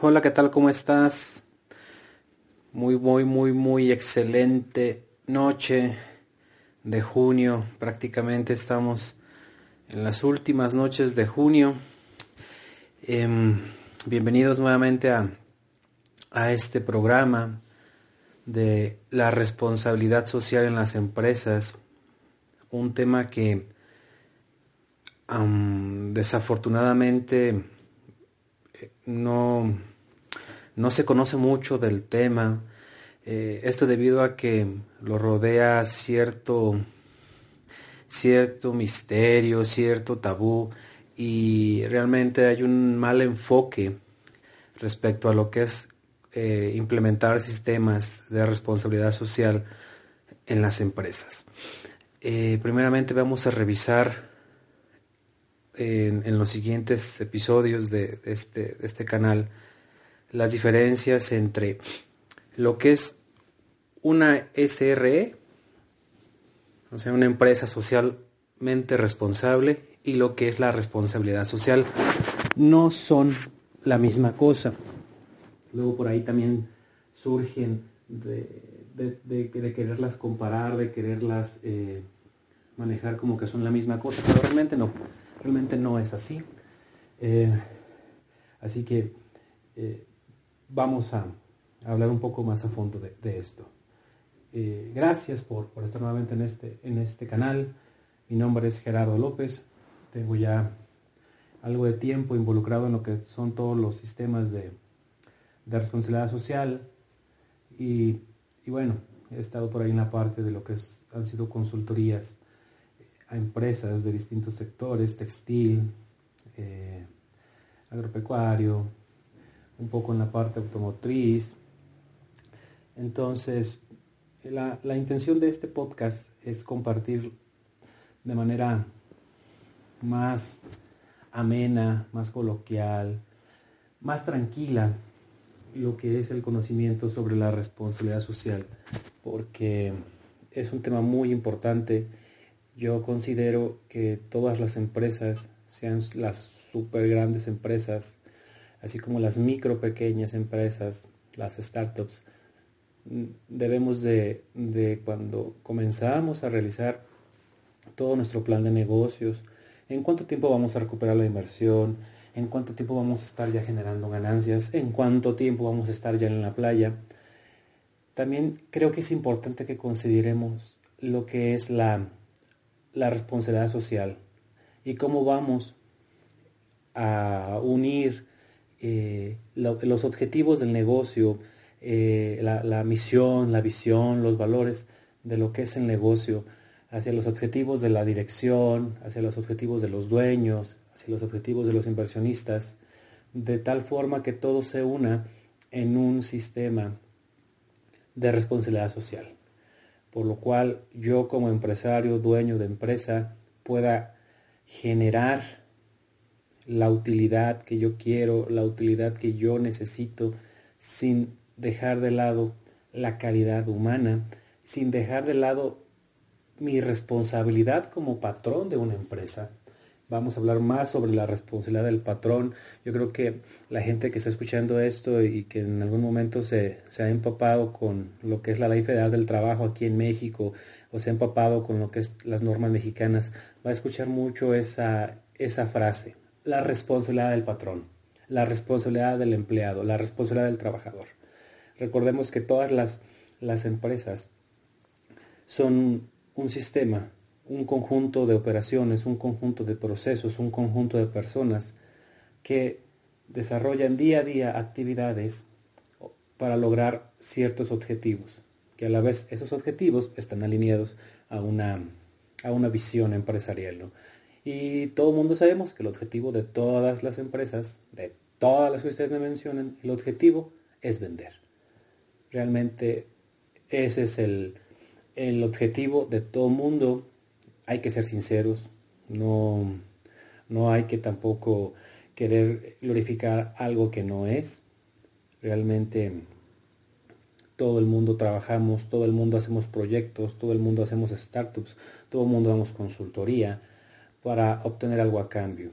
Hola, ¿qué tal? ¿Cómo estás? Muy, muy, muy, muy excelente noche de junio. Prácticamente estamos en las últimas noches de junio. Em, bienvenidos nuevamente a, a este programa de la responsabilidad social en las empresas. Un tema que desafortunadamente eh, no, no se conoce mucho del tema. Eh, esto debido a que lo rodea cierto, cierto misterio, cierto tabú y realmente hay un mal enfoque respecto a lo que es eh, implementar sistemas de responsabilidad social en las empresas. primeramente vamos a revisar en, los siguientes episodios de, este, de este canal las diferencias entre lo que es una SRE, o sea, una empresa socialmente responsable, y lo que es la responsabilidad social. No son la misma cosa. Luego por ahí también surgen de, quererlas comparar, de quererlas eh, manejar como que son la misma cosa, pero realmente no. Realmente no es así. Eh, así que eh, vamos a, hablar un poco más a fondo de, esto. Eh, gracias por, estar nuevamente en este, en este canal. Mi nombre es Gerardo López. Tengo ya algo de tiempo involucrado en lo que son todos los sistemas de, responsabilidad social. Y, bueno, he estado por ahí en la parte de lo que han sido consultorías a empresas de distintos sectores, textil, eh, agropecuario, un poco en la parte automotriz. Entonces, la, la, intención de este podcast es compartir de manera más amena, más coloquial, más tranquila lo que es el conocimiento sobre la responsabilidad social, porque es un tema muy importante yo considero que todas las empresas, sean las super grandes empresas, así como las micro pequeñas empresas, las startups, debemos de, cuando comenzamos a realizar todo nuestro plan de negocios, en cuánto tiempo vamos a recuperar la inversión, en cuánto tiempo vamos a estar ya generando ganancias, en cuánto tiempo vamos a estar ya en la playa. También creo que es importante que consideremos lo que es la la responsabilidad social y cómo vamos a unir eh, los objetivos del negocio, eh, la, misión, la visión, los valores de lo que es el negocio, hacia los objetivos de la dirección, hacia los objetivos de los dueños, hacia los objetivos de los inversionistas, de tal forma que todo se una en un sistema de responsabilidad social. Por lo cual yo como empresario, dueño de empresa, pueda generar la utilidad que yo quiero, la utilidad que yo necesito, sin dejar de lado la calidad humana, sin dejar de lado mi responsabilidad como patrón de una empresa, vamos a hablar más sobre la responsabilidad del patrón. Yo creo que la gente que está escuchando esto y que en algún momento se, ha empapado con lo que es la ley federal del trabajo aquí en México o se ha empapado con lo que es las normas mexicanas, va a escuchar mucho esa, esa frase, la responsabilidad del patrón, la responsabilidad del empleado, la responsabilidad del trabajador. Recordemos que todas las, las empresas son un sistema un conjunto de operaciones, un conjunto de procesos, un conjunto de personas que desarrollan día a día actividades para lograr ciertos objetivos, que a la vez esos objetivos están alineados a una, a una visión empresarial. Y todo el mundo sabemos que el objetivo de todas las empresas, de todas las que ustedes me mencionan, el objetivo es vender. Realmente ese es el, el objetivo de todo mundo hay que ser sinceros, no, no hay que tampoco querer glorificar algo que no es. Realmente todo el mundo trabajamos, todo el mundo hacemos proyectos, todo el mundo hacemos startups, todo el mundo damos consultoría para obtener algo a cambio.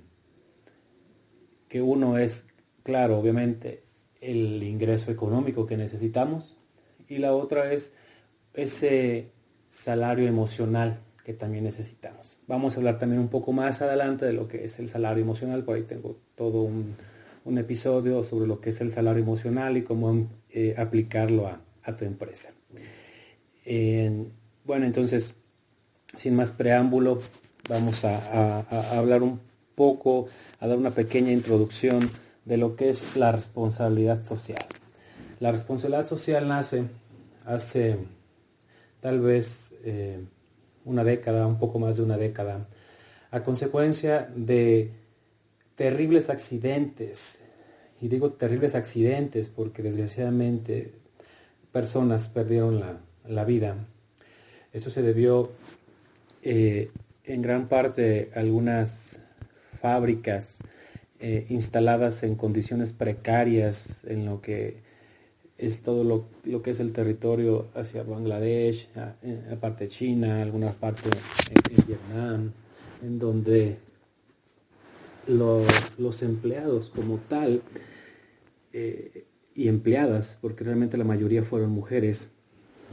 Que uno es, claro, obviamente, el ingreso económico que necesitamos y la otra es ese salario emocional que también necesitamos. Vamos a hablar también un poco más adelante de lo que es el salario emocional, por ahí tengo todo un, episodio sobre lo que es el salario emocional y cómo eh, aplicarlo a, tu empresa. bueno, entonces, sin más preámbulo, vamos a, hablar un poco, a dar una pequeña introducción de lo que es la responsabilidad social. La responsabilidad social nace hace tal vez eh, una década, un poco más de una década, a consecuencia de terribles accidentes. Y digo terribles accidentes porque desgraciadamente personas perdieron la, vida. Eso se debió eh, en gran parte algunas fábricas eh, instaladas en condiciones precarias en lo que es todo lo, que es el territorio hacia Bangladesh, en la parte de China, alguna parte en, Vietnam, en donde los, empleados como tal eh, y empleadas, porque realmente la mayoría fueron mujeres,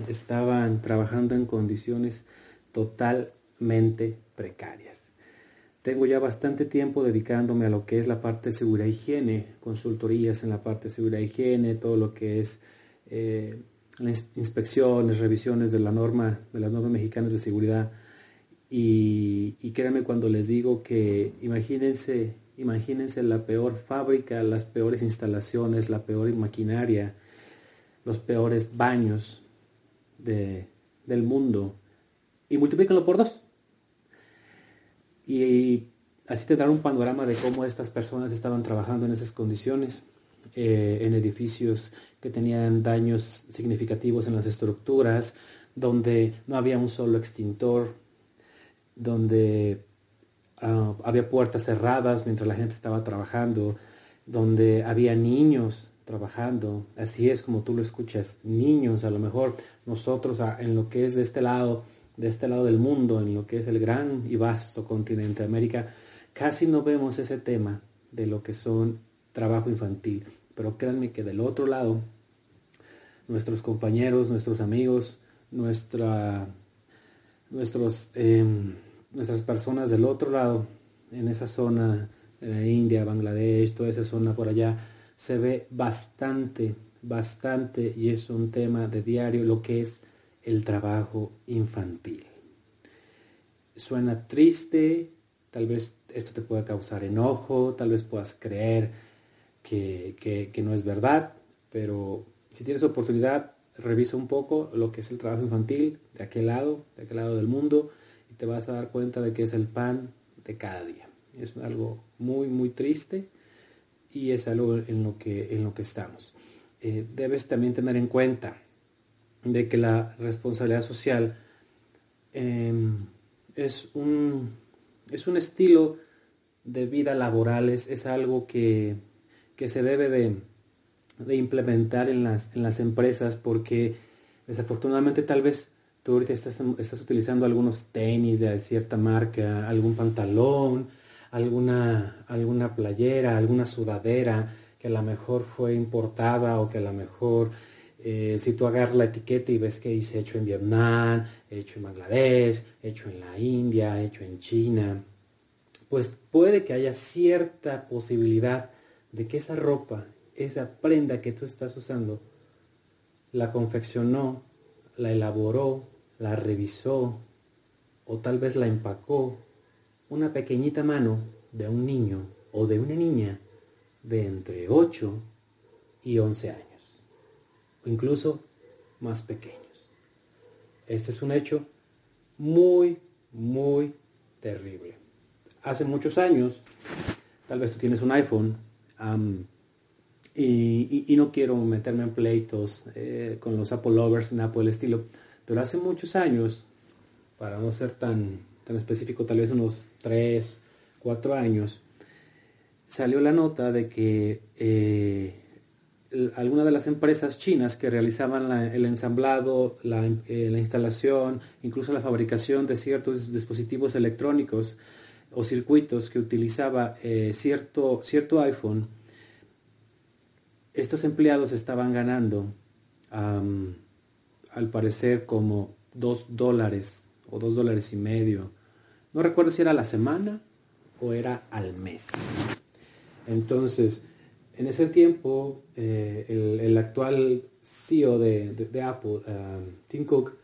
estaban trabajando en condiciones totalmente precarias. Tengo ya bastante tiempo dedicándome a lo que es la parte de seguridad higiene, consultorías en la parte de seguridad higiene, todo lo que es eh, inspecciones, revisiones de la norma, de las normas mexicanas de seguridad. Y, y créanme cuando les digo que imagínense, imagínense la peor fábrica, las peores instalaciones, la peor maquinaria, los peores baños del mundo y multiplícanlo por dos. Y así te dan un panorama de cómo estas personas estaban trabajando en esas condiciones, eh, en edificios que tenían daños significativos en las estructuras, donde no había un solo extintor, donde ah, había puertas cerradas mientras la gente estaba trabajando, donde había niños trabajando, así es como tú lo escuchas, niños, a lo mejor nosotros ah, en lo que es de este lado de este lado del mundo, en lo que es el gran y vasto continente América, casi no vemos ese tema de lo que son trabajo infantil. Pero créanme que del otro lado, nuestros compañeros, nuestros amigos, nuestra, nuestros, em, nuestras personas del otro lado, en esa zona de la India, Bangladesh, toda esa zona por allá, se ve bastante, bastante, y es un tema de diario, lo que es el trabajo infantil. Suena triste, tal vez esto te pueda causar enojo, tal vez puedas creer que, no es verdad, pero si tienes oportunidad, revisa un poco lo que es el trabajo infantil de aquel lado, de aquel lado del mundo, y te vas a dar cuenta de que es el pan de cada día. Es algo muy, muy triste y es algo en lo que, en lo que estamos. Eh, debes también tener en cuenta de que la responsabilidad social em, es, un, es un estilo de vida laboral, es, algo que, se debe de, implementar en las, en las, empresas porque desafortunadamente tal vez tú ahorita estás, estás utilizando algunos tenis de cierta marca, algún pantalón, alguna, alguna playera, alguna sudadera que a lo mejor fue importada o que a lo mejor eh, si tú agarras la etiqueta y ves que dice hecho en Vietnam, hecho en Bangladesh, hecho en la India, hecho en China, pues puede que haya cierta posibilidad de que esa ropa, esa prenda que tú estás usando, la confeccionó, la elaboró, la revisó o tal vez la empacó una pequeñita mano de un niño o de una niña de entre 8 y 11 años incluso más pequeños. Este es un hecho muy, muy terrible. Hace muchos años, tal vez tú tienes un iPhone y, no quiero meterme en pleitos eh, con los Apple lovers, por el estilo, pero hace muchos años, para no ser tan, tan específico, tal vez unos 3, 4 años, salió la nota de que eh, algunas de las empresas chinas que realizaban el ensamblado, eh, la, instalación, incluso la fabricación de ciertos dispositivos electrónicos o circuitos que utilizaba eh, cierto, cierto iPhone, estos empleados estaban ganando, al parecer, como dos dólares o dos dólares y medio. No recuerdo si era la semana o era al mes. Entonces, en ese tiempo, eh, el, actual CEO de, Apple, Tim Cook,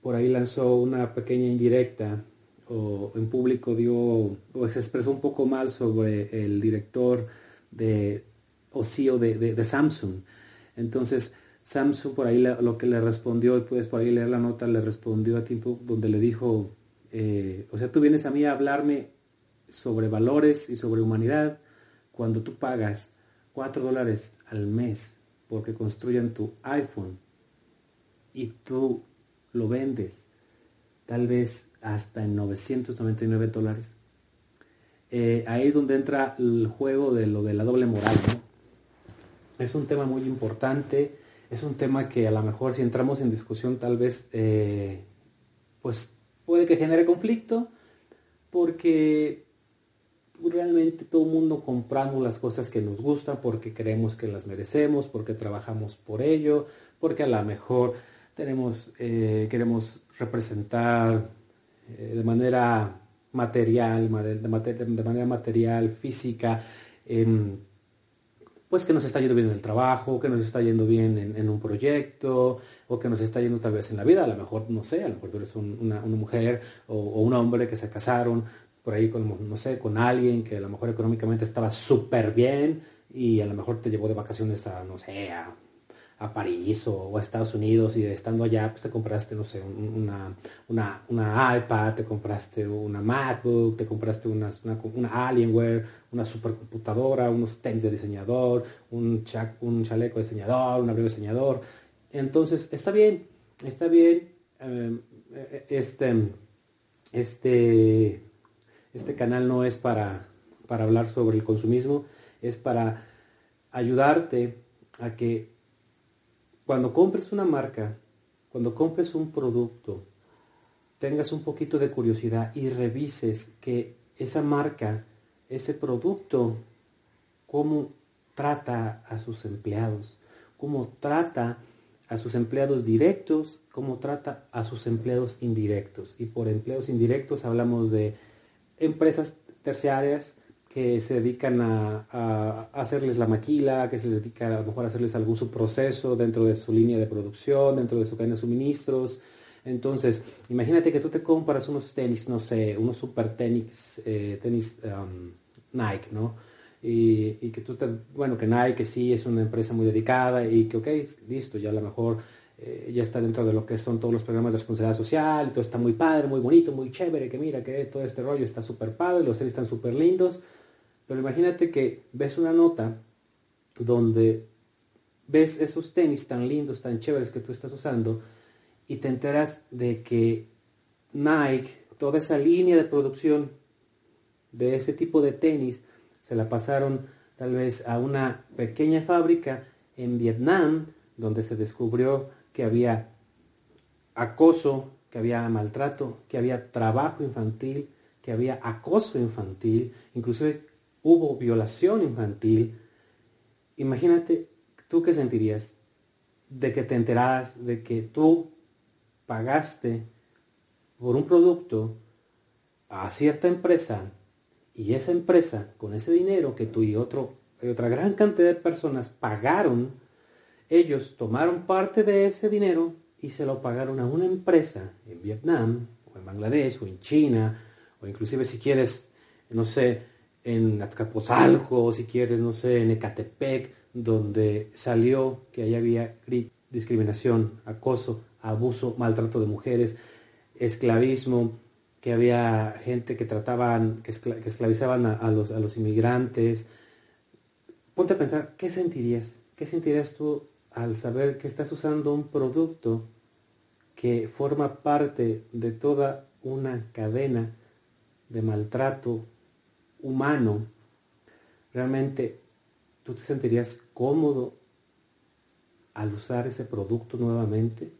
por ahí lanzó una pequeña indirecta o en público dio o se expresó un poco mal sobre el director de o CEO de, Samsung. Entonces, Samsung por ahí lo que le respondió, puedes por ahí leer la nota, le respondió a Tim Cook donde le dijo, eh, o sea, tú vienes a mí a hablarme sobre valores y sobre humanidad cuando tú pagas 4 dólares al mes porque construyan tu iPhone y tú lo vendes tal vez hasta en 999 dólares. Eh, ahí es donde entra el juego de lo de la doble moral. Es un tema muy importante, es un tema que a lo mejor si entramos en discusión tal vez eh, pues puede que genere conflicto porque realmente todo el mundo compramos las cosas que nos gustan porque creemos que las merecemos, porque trabajamos por ello, porque a lo mejor tenemos, eh, queremos representar eh, de manera material, de, manera material, física, pues que nos está yendo bien en el trabajo, que nos está yendo bien en, un proyecto, o que nos está yendo tal vez en la vida. A lo mejor, no sé, a lo mejor tú eres una, mujer o, un hombre que se casaron por ahí con, no sé, con alguien que a lo mejor económicamente estaba súper bien y a lo mejor te llevó de vacaciones a, no sé, a, París o, a Estados Unidos y estando allá, pues te compraste, no sé, una, una, iPad, te compraste una MacBook, te compraste una, una, Alienware, una supercomputadora, unos tenis de diseñador, un, un chaleco de diseñador, un abrigo de diseñador. Entonces, está bien, está bien, eh, eh, este, este, este canal no es para, para hablar sobre el consumismo, es para ayudarte a que cuando compres una marca, cuando compres un producto, tengas un poquito de curiosidad y revises que esa marca, ese producto, cómo trata a sus empleados, cómo trata a sus empleados directos, cómo trata a sus empleados indirectos. Y por empleados indirectos hablamos de empresas terciarias que se dedican a, hacerles la maquila, que se dedican a lo mejor a hacerles algún subproceso dentro de su línea de producción, dentro de su cadena de suministros. Entonces, imagínate que tú te compras unos tenis, no sé, unos super tenis, eh, tenis um, Nike, ¿no? Y, y, que tú, te, bueno, que Nike sí es una empresa muy dedicada y que, ok, listo, ya a lo mejor eh, ya está dentro de lo que son todos los programas de responsabilidad social, y todo está muy padre, muy bonito, muy chévere, que mira que todo este rollo está súper padre, los tenis están súper lindos, pero imagínate que ves una nota donde ves esos tenis tan lindos, tan chéveres que tú estás usando, y te enteras de que Nike, toda esa línea de producción de ese tipo de tenis, se la pasaron tal vez a una pequeña fábrica en Vietnam, donde se descubrió que había acoso, que había maltrato, que había trabajo infantil, que había acoso infantil, inclusive hubo violación infantil. Imagínate tú qué sentirías de que te enteraras de que tú pagaste por un producto a cierta empresa y esa empresa con ese dinero que tú y otro y otra gran cantidad de personas pagaron ellos tomaron parte de ese dinero y se lo pagaron a una empresa en Vietnam o en Bangladesh o en China o inclusive si quieres, no sé, en Azcapotzalco o si quieres, no sé, en Ecatepec, donde salió que ahí había discriminación, acoso, abuso, maltrato de mujeres, esclavismo, que había gente que trataban, que, esclavizaban a, los, a los inmigrantes. Ponte a pensar, ¿qué sentirías? ¿Qué sentirías tú al saber que estás usando un producto que forma parte de toda una cadena de maltrato humano, realmente tú te sentirías cómodo al usar ese producto nuevamente.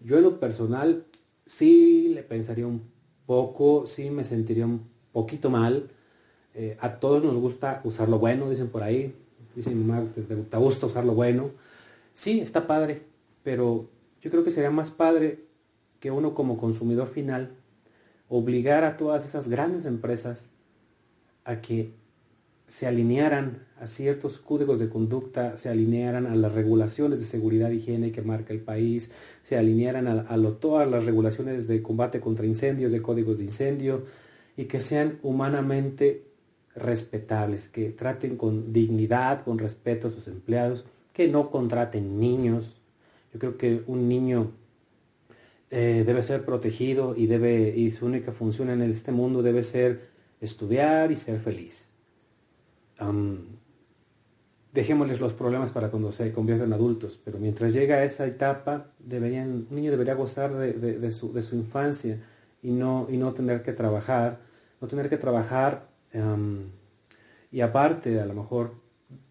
Yo en lo personal sí le pensaría un poco, sí me sentiría un poquito mal. Eh, a todos nos gusta usar lo bueno, dicen por ahí, dice mi mamá, te, te gusta usar lo bueno. Sí, está padre, pero yo creo que sería más padre que uno como consumidor final obligar a todas esas grandes empresas a que se alinearan a ciertos códigos de conducta, se alinearan a las regulaciones de seguridad e higiene que marca el país, se alinearan a, todas las regulaciones de combate contra incendios, de códigos de incendio, y que sean humanamente respetables, que traten con dignidad, con respeto a sus empleados, que no contraten niños. Yo creo que un niño eh, debe ser protegido y, debe, y su única función en este mundo debe ser estudiar y ser feliz dejémosles los problemas para cuando se conviertan en adultos, pero mientras llega a esa etapa, un niño debería gozar de, su, infancia y no, y no tener que trabajar, no tener que trabajar, y aparte, a lo mejor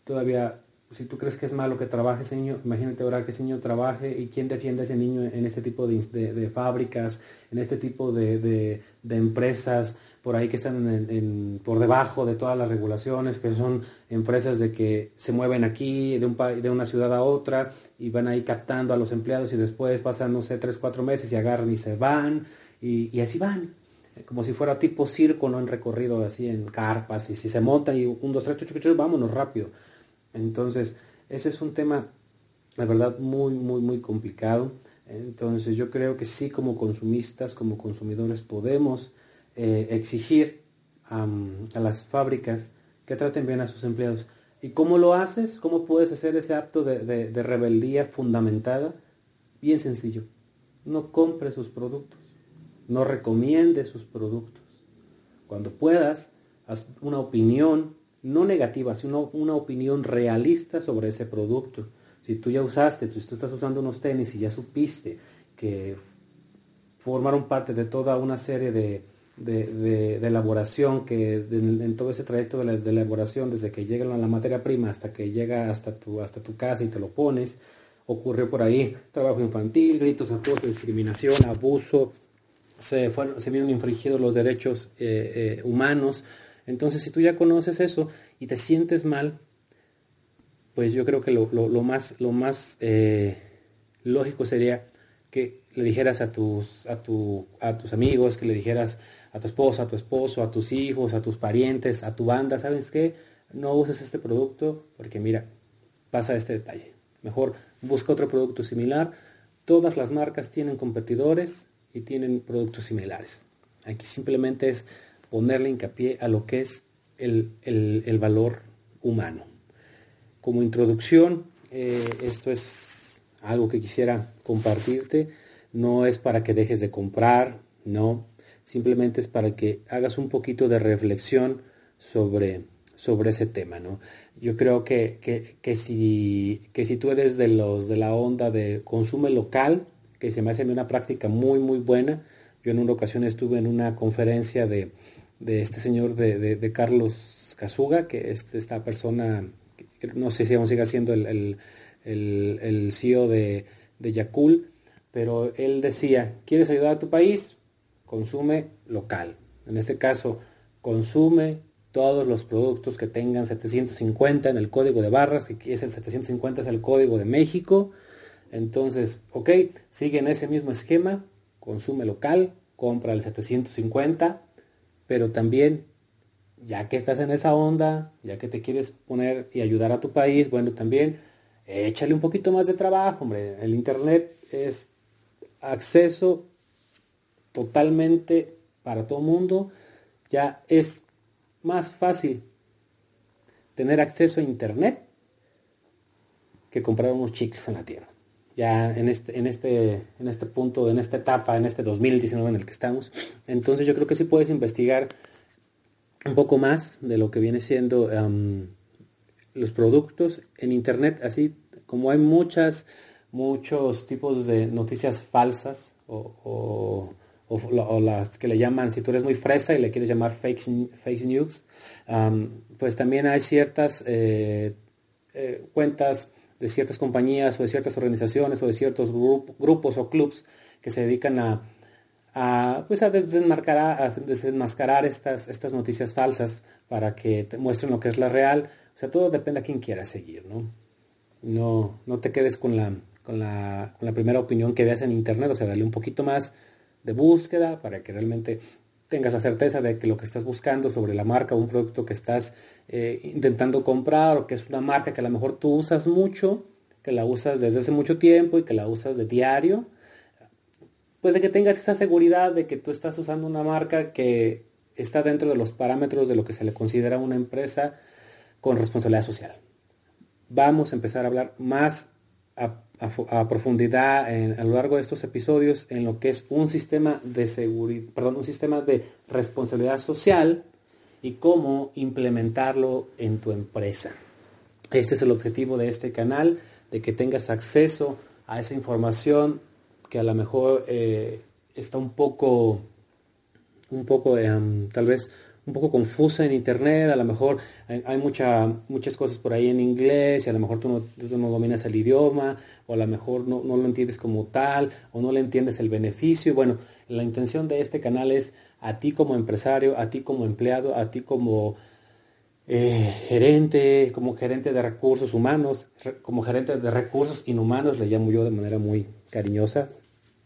todavía, si tú crees que es malo que trabaje ese niño, imagínate ahora que ese niño trabaje y quién defiende a ese niño en este tipo de, fábricas, en este tipo de, empresas, por ahí que están por debajo de todas las regulaciones, que son empresas de que se mueven aquí de, un, de una ciudad a otra y van ahí captando a los empleados y después pasan, no sé, tres, cuatro meses y agarran y se van y, así van, como si fuera tipo circo, no en recorrido así en carpas y si se montan y un, dos, tres, chuchu, vámonos rápido. Entonces, ese es un tema, la verdad, muy, muy, muy complicado. Entonces, yo creo que sí como consumistas, como consumidores, podemos eh, exigir a las fábricas que traten bien a sus empleados. ¿Y cómo lo haces? ¿Cómo puedes hacer ese acto de, rebeldía fundamentada? Bien sencillo. No compre sus productos. No recomiende sus productos. Cuando puedas, haz una opinión, no negativa, sino una opinión realista sobre ese producto. Si tú ya usaste, si tú estás usando unos tenis y ya supiste que formaron parte de toda una serie de, de, elaboración, que en, todo ese trayecto de, la, elaboración, desde que llega la, materia prima hasta que llega hasta tu, hasta tu casa y te lo pones, ocurrió por ahí trabajo infantil, gritos, acoso, discriminación, abuso, se, fueron, se vieron infringidos los derechos eh, eh, humanos. Entonces, si tú ya conoces eso y te sientes mal, pues yo creo que lo, más, eh, lógico sería que le dijeras a tus, a, tu, a tus amigos, que le dijeras a tu esposa, a tu esposo, a tus hijos, a tus parientes, a tu banda, ¿sabes qué? No uses este producto porque mira, pasa este detalle. Mejor busca otro producto similar. Todas las marcas tienen competidores y tienen productos similares. Aquí simplemente es ponerle hincapié a lo que es el, valor humano. Como introducción, eh, esto es algo que quisiera compartirte. No es para que dejes de comprar, no simplemente es para que hagas un poquito de reflexión sobre, sobre ese tema, ¿no? Yo creo que, que, si, que si tú eres de los de la onda de consume local, que se me hace una práctica muy, muy buena. Yo en una ocasión estuve en una conferencia de, este señor de, Carlos Casuga, que es esta persona, no sé si aún sigue siendo el, el, el, CEO de, de Yakul, pero él decía, ¿quieres ayudar a tu país? consume local. En este caso, consume todos los productos que tengan 750 en el código de barras, y es el 750 es el código de México. Entonces, ok, sigue en ese mismo esquema, consume local, compra el 750, pero también, ya que estás en esa onda, ya que te quieres poner y ayudar a tu país, bueno, también échale un poquito más de trabajo, hombre. El Internet es acceso totalmente para todo mundo, ya es más fácil tener acceso a internet que comprar unos chicles en la tierra. Ya en este, en este, en este punto, en esta etapa, en este 2019 en el que estamos. Entonces yo creo que sí puedes investigar un poco más de lo que viene siendo los productos en internet, así como hay muchas, muchos tipos de noticias falsas o o, las que le llaman, si tú eres muy fresa y le quieres llamar fake, fake news, pues también hay ciertas eh, eh, cuentas de ciertas compañías o de ciertas organizaciones o de ciertos grupos o clubs que se dedican a, a, pues a desenmascarar, a estas, estas noticias falsas para que te muestren lo que es la real O sea, todo depende a quién quieras seguir, ¿no? No, no te quedes con la, con la, con la primera opinión que veas en internet, o sea, dale un poquito más de búsqueda para que realmente tengas la certeza de que lo que estás buscando sobre la marca o un producto que estás eh, intentando comprar o que es una marca que a lo mejor tú usas mucho, que la usas desde hace mucho tiempo y que la usas de diario, pues de que tengas esa seguridad de que tú estás usando una marca que está dentro de los parámetros de lo que se le considera una empresa con responsabilidad social. Vamos a empezar a hablar más a, profundidad a lo largo de estos episodios en lo que es un sistema de seguridad, perdón, un sistema de responsabilidad social y cómo implementarlo en tu empresa. Este es el objetivo de este canal, de que tengas acceso a esa información que a lo mejor eh, está un poco, un poco, em, tal vez un poco confusa en internet, a lo mejor hay, mucha, muchas cosas por ahí en inglés y a lo mejor tú no, no dominas el idioma o a lo mejor no, lo entiendes como tal o no le entiendes el beneficio. Bueno, la intención de este canal es a ti como empresario, a ti como empleado, a ti como eh, gerente, como gerente de recursos humanos, como gerente de recursos inhumanos, le llamo yo de manera muy cariñosa.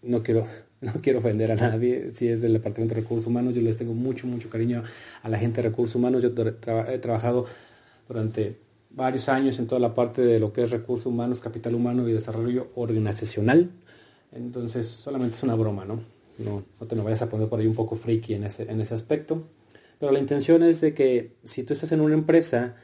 No quiero no quiero ofender a nadie, si es del Departamento de Recursos Humanos, yo les tengo mucho, mucho cariño a la gente de Recursos Humanos. Yo he trabajado durante varios años en toda la parte de lo que es recursos humanos, capital humano y desarrollo organizacional. Entonces, solamente es una broma, ¿no? No, no te me vayas a poner por ahí un poco freaky en ese, en ese aspecto. Pero la intención es de que si tú estás en una empresa,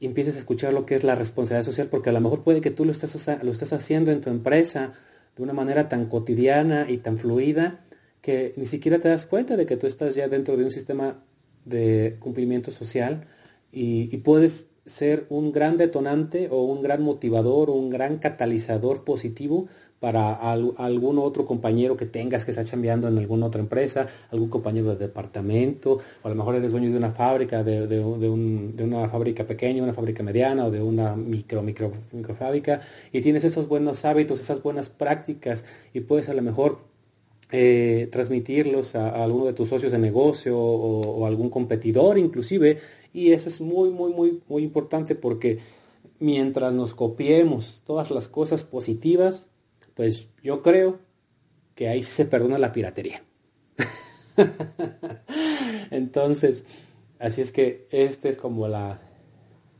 empieces a escuchar lo que es la responsabilidad social, porque a lo mejor puede que tú lo estés, lo estés haciendo en tu empresa de una manera tan cotidiana y tan fluida que ni siquiera te das cuenta de que tú estás ya dentro de un sistema de cumplimiento social y, puedes ser un gran detonante o un gran motivador o un gran catalizador positivo para algún otro compañero que tengas que está chambeando en alguna otra empresa, algún compañero de departamento, o a lo mejor eres dueño de una fábrica, de, una fábrica pequeña, una fábrica mediana o de una micro, micro, micro fábrica, y tienes esos buenos hábitos, esas buenas prácticas, y puedes a lo mejor eh, transmitirlos a, alguno de tus socios de negocio o algún competidor inclusive, y eso es muy, muy, muy, muy importante porque mientras nos copiemos todas las cosas positivas, pues yo creo que ahí sí se perdona la piratería. Entonces, así es que esta es como la,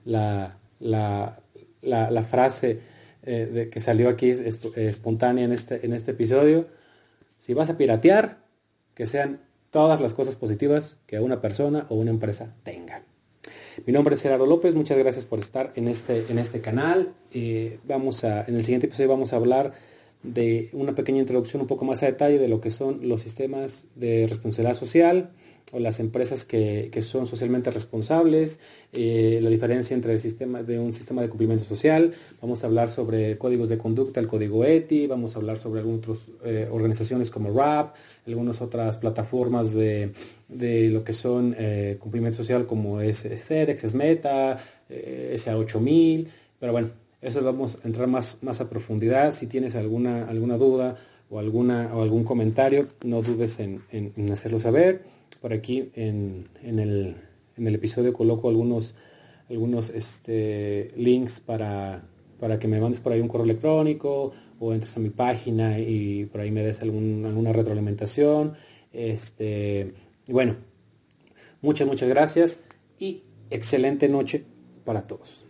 la, la, frase eh, de que salió aquí espontánea en este, en este episodio. Si vas a piratear, que sean todas las cosas positivas que una persona o una empresa tenga. Mi nombre es Gerardo López, muchas gracias por estar en este, en este canal. Eh, vamos a, en el siguiente episodio vamos a hablar de una pequeña introducción un poco más a detalle de lo que son los sistemas de responsabilidad social o las empresas que, son socialmente responsables, eh, la diferencia entre el sistema de un sistema de cumplimiento social, vamos a hablar sobre códigos de conducta, el código ETI, vamos a hablar sobre algunas eh, organizaciones como RAP, algunas otras plataformas de, lo que son eh, cumplimiento social como es SEDEX, SMETA, SA8000, pero bueno, eso vamos a entrar más, más a profundidad. Si tienes alguna, alguna duda o, alguna, o algún comentario, no dudes en, hacerlo saber. Por aquí en, el, episodio coloco algunos, algunos este, links para, para que me mandes por ahí un correo electrónico o entres a mi página y por ahí me des alguna retroalimentación. Este, y bueno, muchas, muchas gracias y excelente noche para todos.